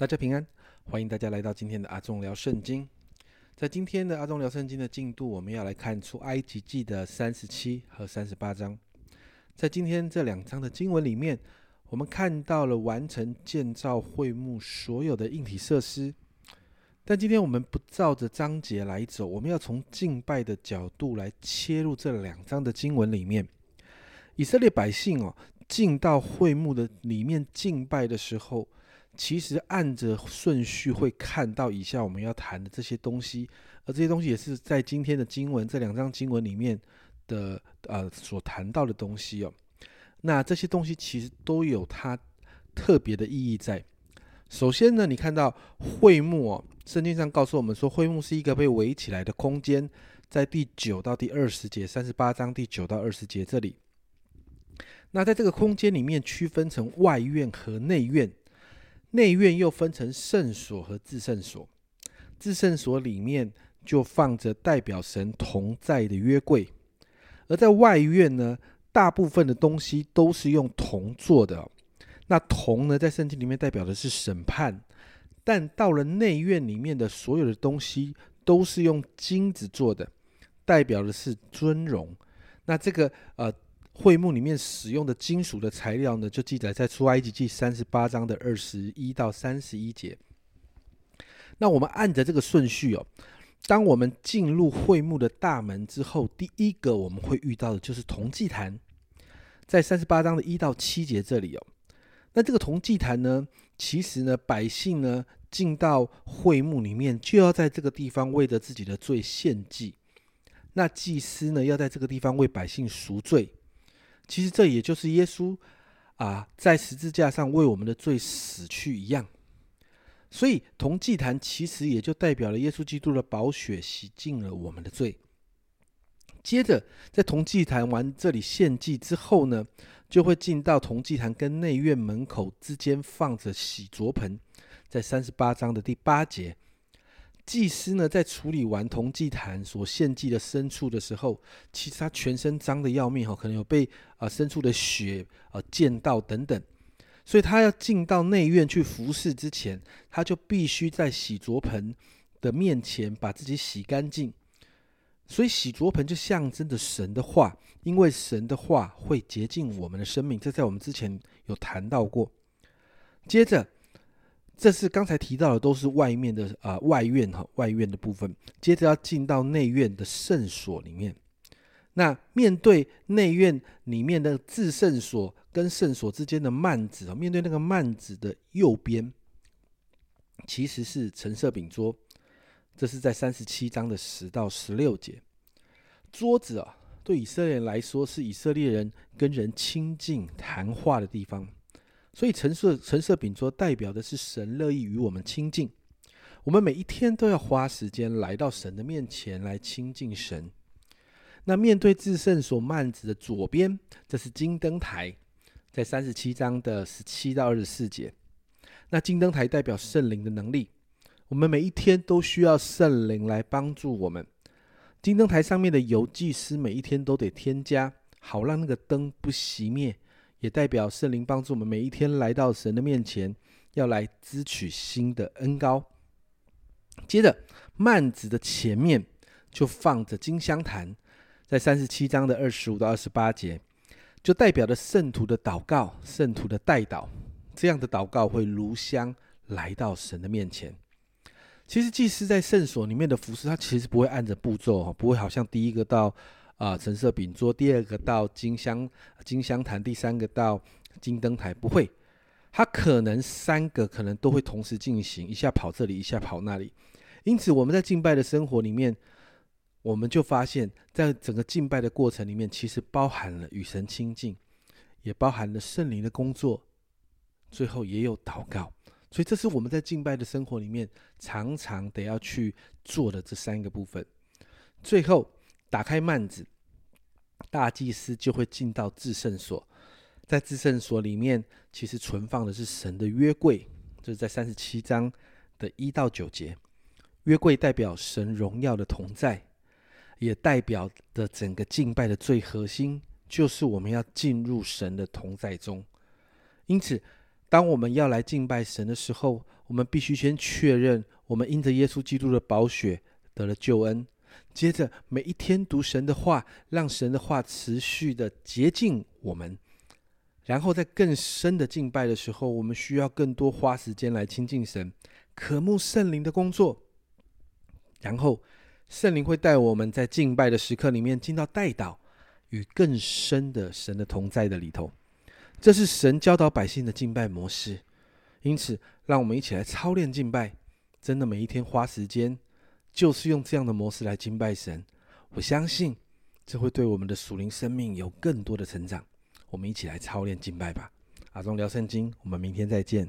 大家平安，欢迎大家来到今天的阿忠聊圣经。在今天的阿忠聊圣经的进度，我们要来看出埃及记的三十七和三十八章。在今天这两章的经文里面，我们看到了完成建造会幕所有的硬体设施。但今天我们不照着章节来走，我们要从敬拜的角度来切入这两章的经文里面。以色列百姓哦，进到会幕的里面敬拜的时候。其实按着顺序会看到以下我们要谈的这些东西，而这些东西也是在今天的经文这两章经文里面的呃所谈到的东西哦。那这些东西其实都有它特别的意义在。首先呢，你看到会幕哦，圣经上告诉我们说，会幕是一个被围起来的空间，在第九到第二十节，三十八章第九到二十节这里。那在这个空间里面区分成外院和内院。内院又分成圣所和至圣所，至圣所里面就放着代表神同在的约柜，而在外院呢，大部分的东西都是用铜做的。那铜呢，在圣经里面代表的是审判，但到了内院里面的所有的东西都是用金子做的，代表的是尊荣。那这个呃。会幕里面使用的金属的材料呢，就记载在出埃及记三十八章的二十一到三十一节。那我们按着这个顺序哦，当我们进入会幕的大门之后，第一个我们会遇到的就是铜祭坛，在三十八章的一到七节这里哦。那这个铜祭坛呢，其实呢，百姓呢进到会幕里面，就要在这个地方为着自己的罪献祭。那祭司呢，要在这个地方为百姓赎罪。其实这也就是耶稣啊，在十字架上为我们的罪死去一样。所以同祭坛其实也就代表了耶稣基督的宝血洗净了我们的罪。接着在同祭坛完这里献祭之后呢，就会进到同祭坛跟内院门口之间放着洗濯盆，在三十八章的第八节。祭司呢，在处理完铜祭坛所献祭的牲畜的时候，其实他全身脏的要命哈，可能有被啊牲畜的血啊溅到等等，所以他要进到内院去服侍之前，他就必须在洗濯盆的面前把自己洗干净。所以洗濯盆就象征着神的话，因为神的话会洁净我们的生命，这在我们之前有谈到过。接着。这是刚才提到的，都是外面的啊外院哈外院的部分。接着要进到内院的圣所里面。那面对内院里面的至圣所跟圣所之间的幔子啊，面对那个幔子的右边，其实是橙色饼桌。这是在三十七章的十到十六节。桌子啊，对以色列人来说是以色列人跟人亲近谈话的地方。所以橙色橙色饼桌代表的是神乐意与我们亲近，我们每一天都要花时间来到神的面前来亲近神。那面对至圣所幔子的左边，这是金灯台，在三十七章的十七到二十四节。那金灯台代表圣灵的能力，我们每一天都需要圣灵来帮助我们。金灯台上面的油，祭司每一天都得添加，好让那个灯不熄灭。也代表圣灵帮助我们每一天来到神的面前，要来支取新的恩高。接着，幔子的前面就放着金香坛，在三十七章的二十五到二十八节，就代表着圣徒的祷告、圣徒的代祷。这样的祷告会如香来到神的面前。其实，祭司在圣所里面的服饰，他其实不会按着步骤不会好像第一个到。啊，橙色饼桌，第二个到金香金香坛，第三个到金灯台，不会，它可能三个可能都会同时进行，一下跑这里，一下跑那里。因此，我们在敬拜的生活里面，我们就发现，在整个敬拜的过程里面，其实包含了与神亲近，也包含了圣灵的工作，最后也有祷告。所以，这是我们在敬拜的生活里面常常得要去做的这三个部分。最后。打开幔子，大祭司就会进到至圣所。在至圣所里面，其实存放的是神的约柜，就是在三十七章的一到九节。约柜代表神荣耀的同在，也代表的整个敬拜的最核心，就是我们要进入神的同在中。因此，当我们要来敬拜神的时候，我们必须先确认我们因着耶稣基督的宝血得了救恩。接着每一天读神的话，让神的话持续的洁净我们。然后在更深的敬拜的时候，我们需要更多花时间来亲近神，渴慕圣灵的工作。然后圣灵会带我们在敬拜的时刻里面进到代祷与更深的神的同在的里头。这是神教导百姓的敬拜模式。因此，让我们一起来操练敬拜，真的每一天花时间。就是用这样的模式来敬拜神，我相信这会对我们的属灵生命有更多的成长。我们一起来操练敬拜吧。阿忠聊圣经，我们明天再见。